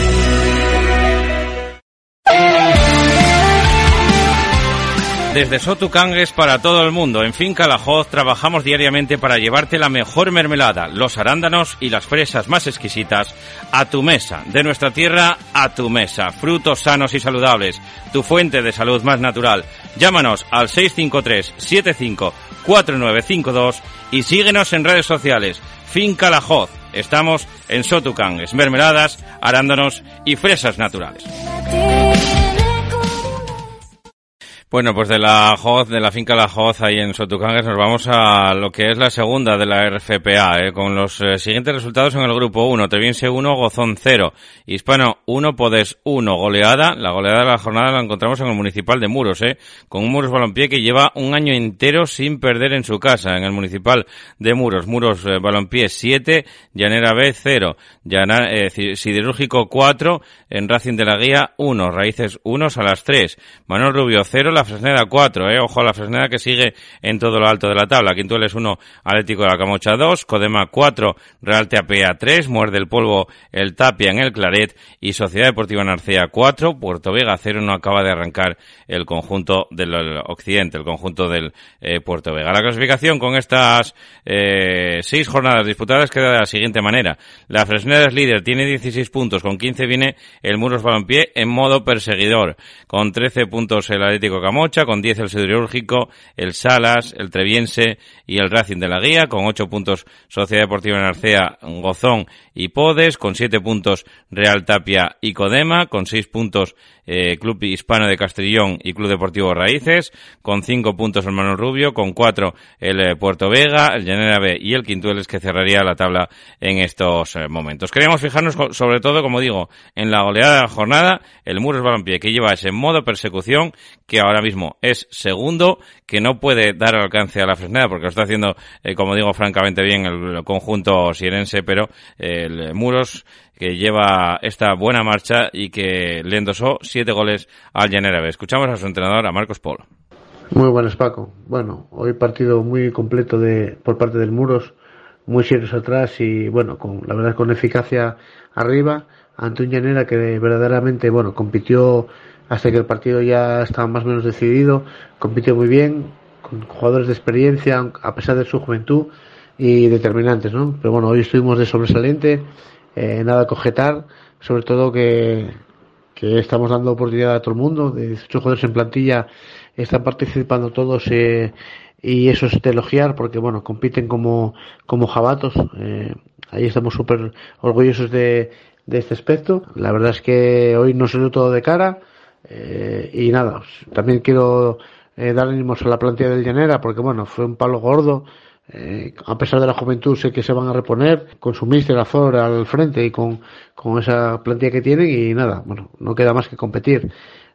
Desde Sotucangues para todo el mundo, en Finca La trabajamos diariamente para llevarte la mejor mermelada, los arándanos y las fresas más exquisitas a tu mesa, de nuestra tierra a tu mesa, frutos sanos y saludables, tu fuente de salud más natural. Llámanos al 653 75 4952 y síguenos en redes sociales. Finca La. Estamos en Sotucangues, mermeladas, arándanos y fresas naturales. Bueno, pues de la Hoz, de la finca La Hoz, ahí en Sotucangues, nos vamos a lo que es la segunda de la RFPA, eh, con los eh, siguientes resultados en el grupo 1. Teviense 1, Gozón 0. Hispano 1, Podes 1. Goleada. La goleada de la jornada la encontramos en el municipal de Muros, eh, con un Muros Balompié que lleva un año entero sin perder en su casa, en el municipal de Muros. Muros eh, Balompié 7, Llanera B 0. Llana, eh, Siderúrgico 4, en Racing de la Guía 1, Raíces 1, Salas 3. Manuel Rubio 0, la la Fresneda 4, eh, ojo a la Fresneda que sigue en todo lo alto de la tabla. Quintueles 1, Atlético de la Camocha 2, Codema 4, Real Tapia 3, Muerde el Polvo el Tapia en el Claret y Sociedad Deportiva Narcea 4, Puerto Vega 0 no acaba de arrancar el conjunto del occidente, el conjunto del eh, Puerto Vega. La clasificación con estas eh, seis jornadas disputadas queda de la siguiente manera. La Fresneda es líder, tiene 16 puntos, con 15 viene el Muros Balompié en modo perseguidor, con 13 puntos el Atlético Camocha, con 10 el Siderúrgico, el Salas, el Treviense y el Racing de la Guía, con 8 puntos Sociedad Deportiva Narcea, Gozón y Podes, con 7 puntos Real Tapia y Codema, con 6 puntos eh, Club Hispano de Castellón y Club Deportivo Raíces, con 5 puntos el Manuel Rubio, con 4 el eh, Puerto Vega, el Llanera B y el Quintueles que cerraría la tabla en estos eh, momentos. Queríamos fijarnos sobre todo, como digo, en la goleada de la jornada, el Muros Balompié que lleva ese modo persecución que ahora mismo es segundo, que no puede dar alcance a la Fresneda porque lo está haciendo, como digo, francamente bien el, conjunto sirense, pero el Muros que lleva esta buena marcha y que le endosó siete goles al Llanera Escuchamos a su entrenador, a Marcos Polo. Muy buenas, Paco. Bueno, hoy partido muy completo de por parte del Muros, muy serios atrás y, bueno, con la verdad con eficacia arriba ante un Llanera que verdaderamente, bueno, compitió hasta que el partido ya estaba más o menos decidido, compitió muy bien, con jugadores de experiencia, a pesar de su juventud y determinantes, ¿no? Pero bueno, hoy estuvimos de sobresaliente eh, nada cogetar, sobre todo que, que estamos dando oportunidad a todo el mundo, de 18 jugadores en plantilla están participando todos eh, y eso es de elogiar porque bueno, compiten como, como jabatos, eh, ahí estamos súper orgullosos de, de este aspecto, la verdad es que hoy no salió todo de cara eh, y nada, también quiero eh, dar ánimos a la plantilla del Llanera porque bueno, fue un palo gordo, eh, a pesar de la juventud, sé que se van a reponer con su mister Azor al frente y con, con esa plantilla que tienen y nada, bueno, no queda más que competir.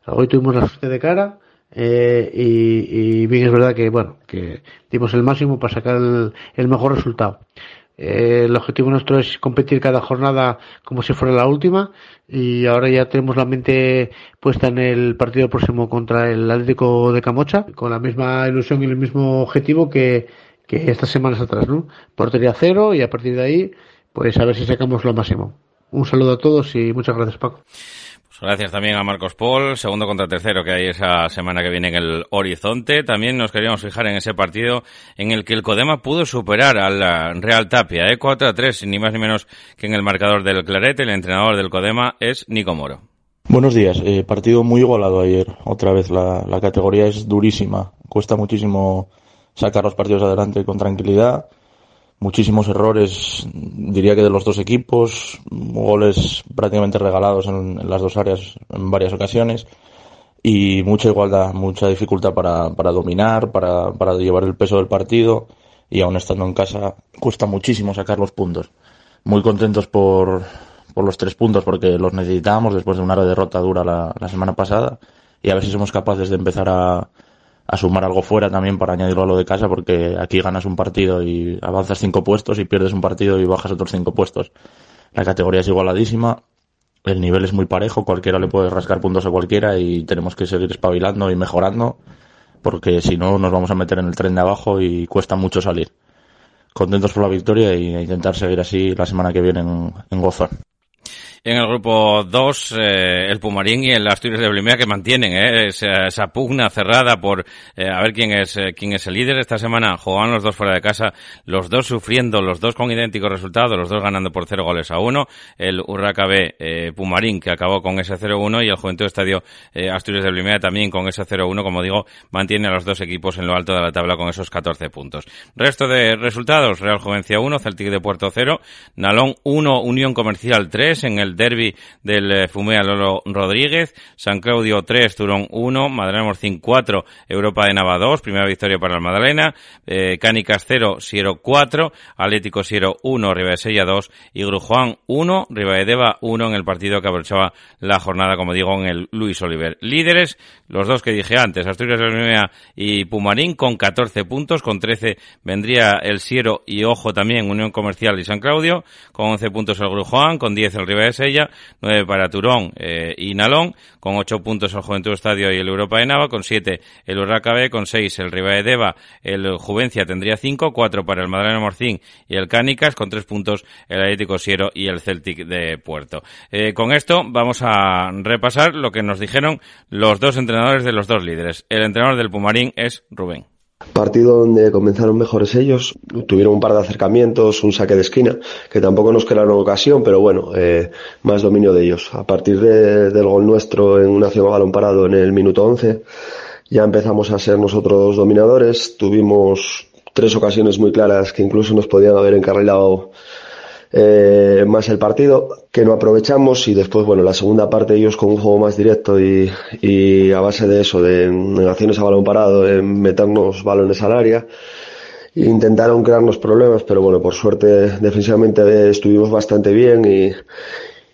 Hoy tuvimos la suerte de cara eh, y, y, bien es verdad que, bueno, que dimos el máximo para sacar el, mejor resultado. Eh, el objetivo nuestro es competir cada jornada como si fuera la última y ahora ya tenemos la mente puesta en el partido próximo contra el Atlético de Camocha con la misma ilusión y el mismo objetivo que, que estas semanas atrás, ¿no? Portería cero y a partir de ahí, pues a ver si sacamos lo máximo. Un saludo a todos y muchas gracias, Paco. Pues gracias también a Marcos Paul, segundo contra tercero que hay esa semana que viene en el horizonte. También nos queríamos fijar en ese partido en el que el Codema pudo superar al Real Tapia, ¿eh? 4 a 3, ni más ni menos que en el marcador del Clarete. El entrenador del Codema es Nico Moro. Buenos días, eh, partido muy igualado ayer. Otra vez la, la categoría es durísima, cuesta muchísimo sacar los partidos adelante con tranquilidad. Muchísimos errores, diría que de los dos equipos, goles prácticamente regalados en, las dos áreas en varias ocasiones y mucha igualdad, mucha dificultad para, para dominar, para, para llevar el peso del partido y aún estando en casa cuesta muchísimo sacar los puntos. Muy contentos por, por los tres puntos porque los necesitábamos después de una derrota dura la, la semana pasada y a ver si somos capaces de empezar a, a sumar algo fuera también para añadirlo a lo de casa, porque aquí ganas un partido y avanzas cinco puestos y pierdes un partido y bajas otros cinco puestos. La categoría es igualadísima, el nivel es muy parejo, cualquiera le puede rascar puntos a cualquiera y tenemos que seguir espabilando y mejorando, porque si no nos vamos a meter en el tren de abajo y cuesta mucho salir. Contentos por la victoria y intentar seguir así la semana que viene en, en. En el grupo 2, eh, el Pumarín y el Asturias de Blimea que mantienen eh, esa, pugna cerrada por eh, a ver quién es quién es el líder. Esta semana jugaban los dos fuera de casa, los dos sufriendo, los dos con idénticos resultados, los dos ganando por cero goles a uno. El Urraca B Pumarín que acabó con ese 0-1 y el Juventud Estadio Asturias de Blimea también con ese 0-1, como digo, mantiene a los dos equipos en lo alto de la tabla con esos 14 puntos. Resto de resultados, Real Jovencia 1, Celtic de Puerto 0, Nalón 1, Unión Comercial 3 en el derby del eh, Fumea Lolo Rodríguez, San Claudio 3, Turón 1, Madalena Morcín 4, Europa de Nava 2, primera victoria para el Madalena, eh, Cánicas 0, Siero 4, Atlético Siero 1, Sella 2 y Grujuan 1, Deva 1 en el partido que aprovechaba la jornada, como digo, en el Luis Oliver. Líderes, los dos que dije antes, Asturias de y Pumarín con 14 puntos, con 13 vendría el Siero y Ojo también, Unión Comercial y San Claudio, con 11 puntos el Grujuan, con 10 el Sella Cella, 9 para Turón eh, y Nalón, con 8 puntos el Juventud Estadio y el Europa de Nava, con 7 el Urraca B, con 6 el Riva de Deva, el Juvencia tendría 5, 4 para el Madalena Morcín y el Cánicas, con 3 puntos el Atlético Siero y el Celtic de Puerto. Eh, con esto vamos a repasar lo que nos dijeron los dos entrenadores de los dos líderes. El entrenador del Pumarín es Rubén. Partido donde comenzaron mejores ellos, tuvieron un par de acercamientos, un saque de esquina, que tampoco nos crearon ocasión, pero bueno, eh, más dominio de ellos. A partir de, del gol nuestro en un acción a balón parado en el minuto 11, ya empezamos a ser nosotros dominadores, tuvimos tres ocasiones muy claras que incluso nos podían haber encarrilado eh, más el partido, que no aprovechamos y después, bueno, la segunda parte ellos con un juego más directo y, y a base de eso, de acciones a balón parado, en meternos balones al área, intentaron crearnos problemas, pero bueno, por suerte defensivamente estuvimos bastante bien y,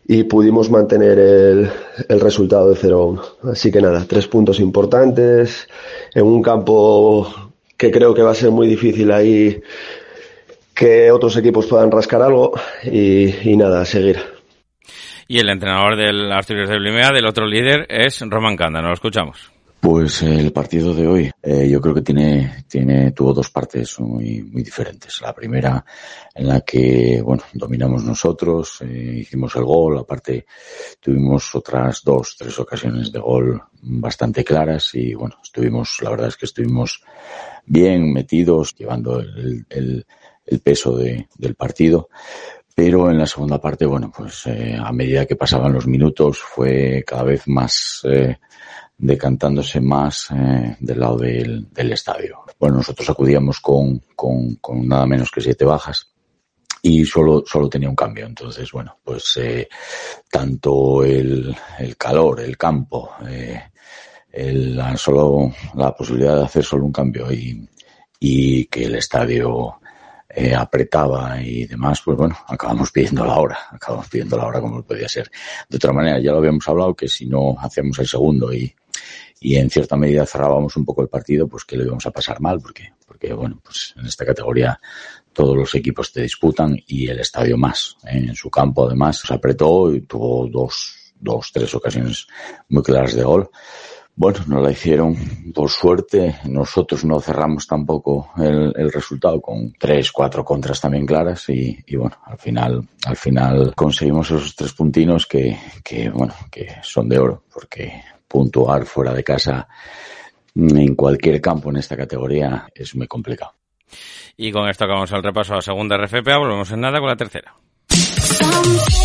y pudimos mantener el, el resultado de 0-1. Así que nada, tres puntos importantes en un campo que creo que va a ser muy difícil ahí que otros equipos puedan rascar algo y, y nada, a seguir. Y el entrenador del Asturias de Blimea, del otro líder, es Román Canda. Nos lo escuchamos. Pues el partido de hoy, eh, yo creo que tiene, tiene, tuvo dos partes muy, muy diferentes. La primera, en la que, bueno, dominamos nosotros, eh, hicimos el gol, aparte tuvimos otras dos, tres ocasiones de gol bastante claras y, bueno, estuvimos, la verdad es que estuvimos bien metidos, llevando el, el, el peso de, del partido. Pero en la segunda parte, bueno, pues eh, a medida que pasaban los minutos fue cada vez más eh, decantándose más eh, del lado del, del, estadio. Bueno, nosotros acudíamos con, con, con, nada menos que siete bajas y solo, solo tenía un cambio. Entonces, bueno, pues eh, tanto el, el calor, el campo, eh, el, solo la posibilidad de hacer solo un cambio y, y que el estadio eh, apretaba y demás, pues bueno, acabamos pidiendo la hora, acabamos pidiendo la hora como podía ser. De otra manera, ya lo habíamos hablado que si no hacemos el segundo y, y en cierta medida cerrábamos un poco el partido, pues que lo íbamos a pasar mal, porque, porque bueno, pues en esta categoría todos los equipos te disputan y el estadio más. ¿eh? En su campo además se apretó y tuvo dos, dos, tres ocasiones muy claras de gol. Bueno, no la hicieron por suerte. Nosotros no cerramos tampoco el, el resultado con tres, cuatro contras también claras y, y, bueno, al final, al final conseguimos esos tres puntinos que, que, bueno, que son de oro porque puntuar fuera de casa en cualquier campo en esta categoría es muy complicado. Y con esto acabamos el repaso a la segunda RFPA, volvemos en nada con la tercera.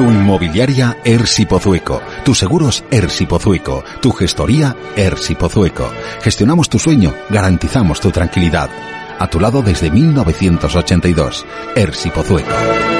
Tu inmobiliaria Ersi Pozueco. Tus seguros Ersi Pozueco. Tu gestoría Ersi Pozueco. Gestionamos tu sueño, garantizamos tu tranquilidad. A tu lado desde 1982. Ersi Pozueco.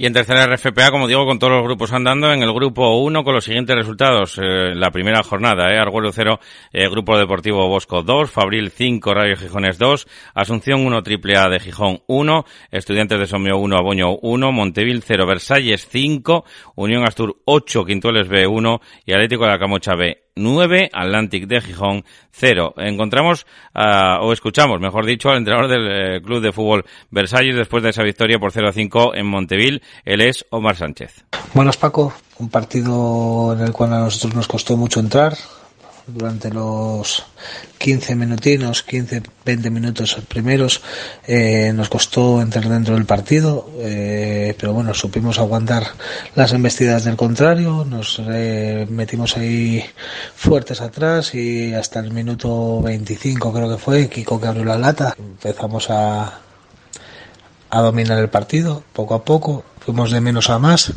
Y en tercera RFPA, como digo, con todos los grupos andando, en el grupo 1 con los siguientes resultados. Eh, la primera jornada, eh, Arguello 0, eh, Grupo Deportivo Bosco 2, Fabril 5, Radio Gijones 2, Asunción 1, Triple A de Gijón 1, Estudiantes de Somio 1, Aboño 1, Montevil 0, Versalles 5, Unión Astur 8, Quintueles B 1 y Atlético de la Camocha B 9, Atlantic de Gijón 0. Encontramos, uh, o escuchamos, mejor dicho, al entrenador del eh, Club de Fútbol Versalles después de esa victoria por 0-5 en Monteville. Él es Omar Sánchez. Buenas, Paco. Un partido en el cual a nosotros nos costó mucho entrar durante los 15 minutinos, 15, 20 minutos primeros, eh, nos costó entrar dentro del partido, eh, pero bueno, supimos aguantar las embestidas del contrario, nos eh, metimos ahí fuertes atrás y hasta el minuto 25 creo que fue, Kiko que abrió la lata, empezamos a, a dominar el partido poco a poco, fuimos de menos a más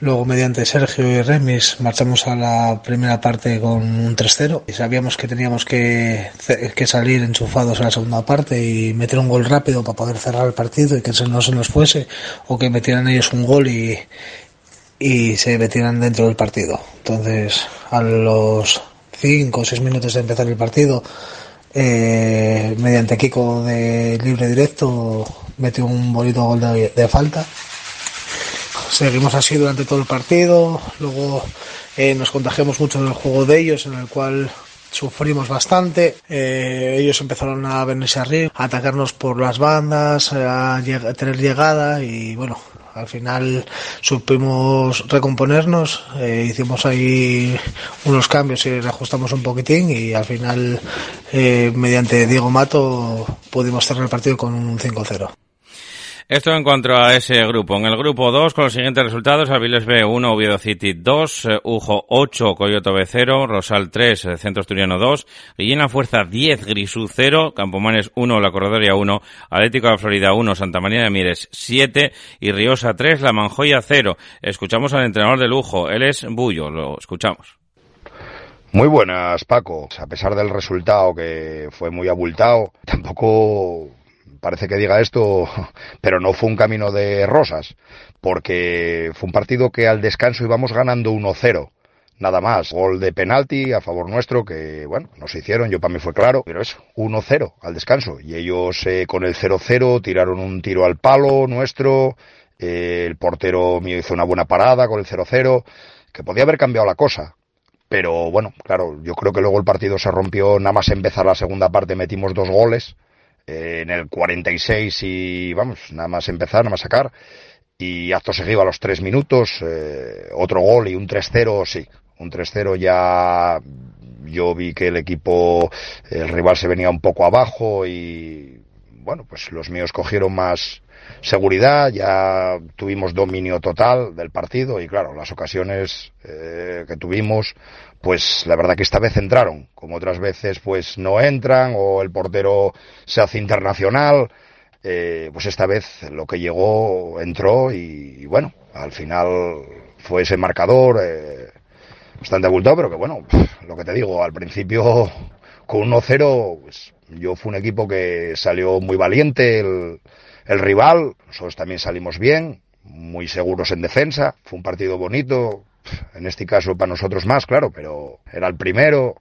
Luego, mediante Sergio y Remis, marchamos a la primera parte con un 3-0. Y sabíamos que teníamos que, que, salir enchufados a la segunda parte y meter un gol rápido para poder cerrar el partido y que no se nos fuese, o que metieran ellos un gol y, y se metieran dentro del partido. Entonces, a los 5 o 6 minutos de empezar el partido, eh, mediante Kiko de libre directo, metió un bonito gol de falta seguimos así durante todo el partido. Luego eh, nos contagiamos mucho del juego de ellos, en el cual sufrimos bastante. Eh, ellos empezaron a venirse arriba, a atacarnos por las bandas, a, tener llegada y bueno, al final supimos recomponernos, eh, hicimos ahí unos cambios y reajustamos un poquitín y al final, mediante Diego Mato, pudimos cerrar el partido con un 5-0. Esto en cuanto a ese grupo. En el grupo 2, con los siguientes resultados, Aviles B 1, Oviedo City 2, eh, Ujo 8, Coyoto B 0, Rosal 3, eh, Centro Asturiano 2, Guillena Fuerza 10, Grisú 0, Campomanes 1, La Corredoria 1, Atlético de Florida 1, Santa María de Mieres 7 y Riosa 3, La Manjoya 0. Escuchamos al entrenador de lujo, él es Bullo, lo escuchamos. Muy buenas, Paco. A pesar del resultado que fue muy abultado, tampoco parece que diga esto, pero no fue un camino de rosas, porque fue un partido que al descanso íbamos ganando 1-0 nada más. Gol de penalti a favor nuestro que, bueno, nos hicieron, yo para mí fue claro, pero eso, 1-0 al descanso. Y ellos eh, con el 0-0 tiraron un tiro al palo nuestro, eh, el portero mío hizo una buena parada con el 0-0, que podía haber cambiado la cosa. Pero bueno, claro, yo creo que luego el partido se rompió, nada más empezar la segunda parte metimos dos goles eh, en el 46 y vamos, nada más empezar, nada más sacar. Y acto seguido a los tres minutos, eh, otro gol y un 3-0, sí. Un 3-0 ya yo vi que el equipo, el rival se venía un poco abajo y bueno, pues los míos cogieron más seguridad, ya tuvimos dominio total del partido y claro, las ocasiones eh, que tuvimos pues la verdad que esta vez entraron, como otras veces pues no entran o el portero se hace internacional, eh, pues esta vez lo que llegó entró y, bueno, al final fue ese marcador eh, bastante abultado, pero que bueno, lo que te digo, al principio con 1-0, pues yo fui un equipo que salió muy valiente, el, el rival, nosotros también salimos bien, muy seguros en defensa, fue un partido bonito, en este caso para nosotros más, claro, pero era el primero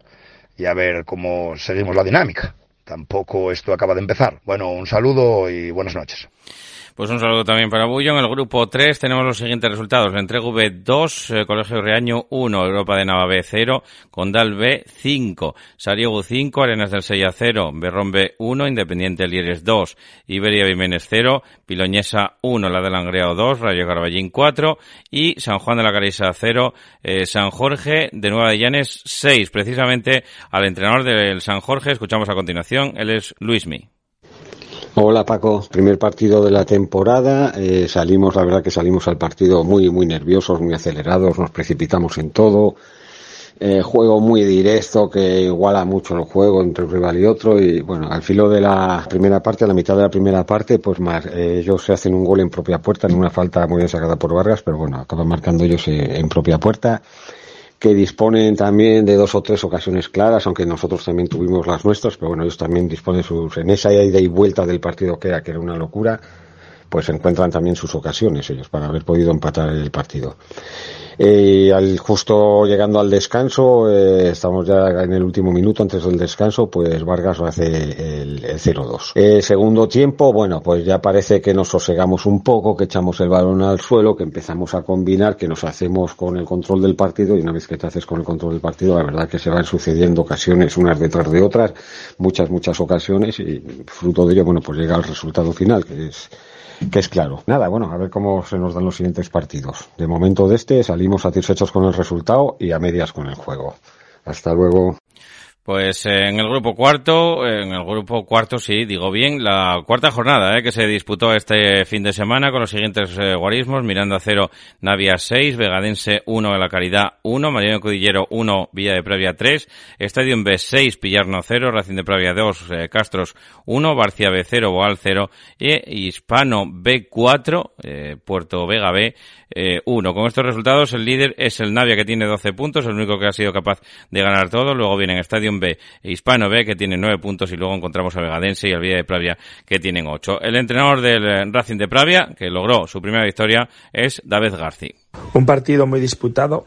y a ver cómo seguimos la dinámica. Tampoco esto acaba de empezar. Bueno, un saludo y buenas noches. Pues un saludo también para Bullo. En el grupo 3 tenemos los siguientes resultados. La entrega V 2, eh, Colegio Reaño 1, Europa de Nava B 0, Condal B 5, Sariego 5, Arenas del 6 a 0, Berrón B 1, Independiente Lieres 2, Iberia Vimenes 0, Piloñesa 1, La de Langreo 2, Rayo Carballín 4 y San Juan de la Carisa 0, eh, San Jorge de Nueva de Llanes 6. Precisamente al entrenador del San Jorge escuchamos a continuación. Él es Luismi. Hola Paco, primer partido de la temporada. Eh, salimos, la verdad que salimos al partido muy, muy nerviosos, muy acelerados, nos precipitamos en todo. Eh, juego muy directo que iguala mucho el juego entre un rival y otro y bueno, al filo de la primera parte, a la mitad de la primera parte, pues más, eh, ellos se hacen un gol en propia puerta en una falta muy bien por Vargas, pero bueno, acaban marcando ellos en propia puerta que disponen también de dos o tres ocasiones claras, aunque nosotros también tuvimos las nuestras, pero bueno, ellos también disponen sus, en esa ida y vuelta del partido que era, que era una locura, pues encuentran también sus ocasiones ellos para haber podido empatar el partido. Eh, al, justo llegando al descanso, eh, estamos ya en el último minuto antes del descanso, pues Vargas hace el, el 0-2. Eh, segundo tiempo, bueno, pues ya parece que nos sosegamos un poco, que echamos el balón al suelo, que empezamos a combinar, que nos hacemos con el control del partido y una vez que te haces con el control del partido, la verdad que se van sucediendo ocasiones unas detrás de otras, muchas, muchas ocasiones y fruto de ello, bueno, pues llega el resultado final, que es que es claro. Nada, bueno, a ver cómo se nos dan los siguientes partidos. De momento de este salimos satisfechos con el resultado y a medias con el juego. Hasta luego. Pues eh, en el grupo cuarto, en el grupo cuarto sí, digo bien, la cuarta jornada eh, que se disputó este fin de semana con los siguientes eh, guarismos, Miranda 0, Navia 6, Vegadense 1, de la Caridad 1, Mariano Cudillero 1, Villa de Previa 3, Estadio B 6, Pillarno 0, Racing de Previa 2, Castros 1, Barcia B 0, Boal 0 y Hispano B 4, Puerto Vega B eh, uno. Con estos resultados, el líder es el Navia, que tiene 12 puntos, el único que ha sido capaz de ganar todo. Luego viene Stadium B e Hispano B, que tiene 9 puntos, y luego encontramos a Vegadense y al Villa de Pravia, que tienen 8. El entrenador del eh, Racing de Pravia, que logró su primera victoria, es David García. Un partido muy disputado,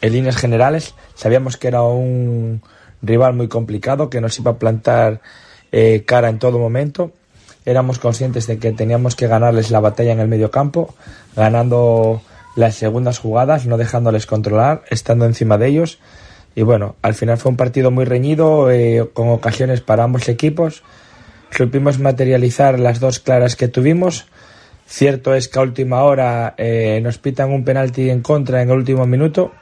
en líneas generales. Sabíamos que era un rival muy complicado, que nos iba a plantar eh, cara en todo momento éramos conscientes de que teníamos que ganarles la batalla en el medio campo, ganando las segundas jugadas, no dejándoles controlar, estando encima de ellos. Y bueno, al final fue un partido muy reñido, eh, con ocasiones para ambos equipos. Supimos materializar las dos claras que tuvimos. Cierto es que a última hora eh, nos pitan un penalti en contra en el último minuto,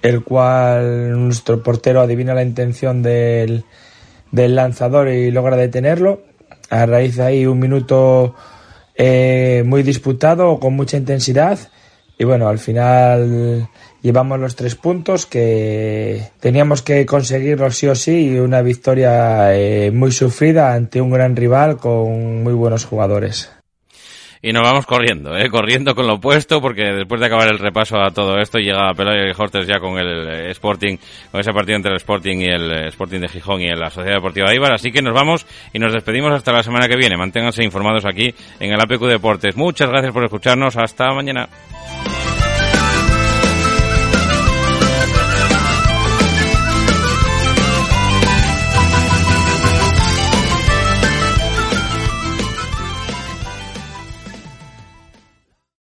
el cual nuestro portero adivina la intención del, del lanzador y logra detenerlo a raíz de ahí un minuto eh, muy disputado, con mucha intensidad. Y bueno, al final llevamos los tres puntos que teníamos que conseguirlos sí o sí y una victoria eh, muy sufrida ante un gran rival con muy buenos jugadores y nos vamos corriendo, ¿eh? corriendo con lo opuesto, porque después de acabar el repaso a todo esto, llega Pelayo y Hortes ya con el eh, Sporting, con ese partido entre el Sporting y el eh, Sporting de Gijón y la Sociedad Deportiva de Ibar. Así que nos vamos y nos despedimos hasta la semana que viene. Manténganse informados aquí en el APQ Deportes. Muchas gracias por escucharnos. Hasta mañana.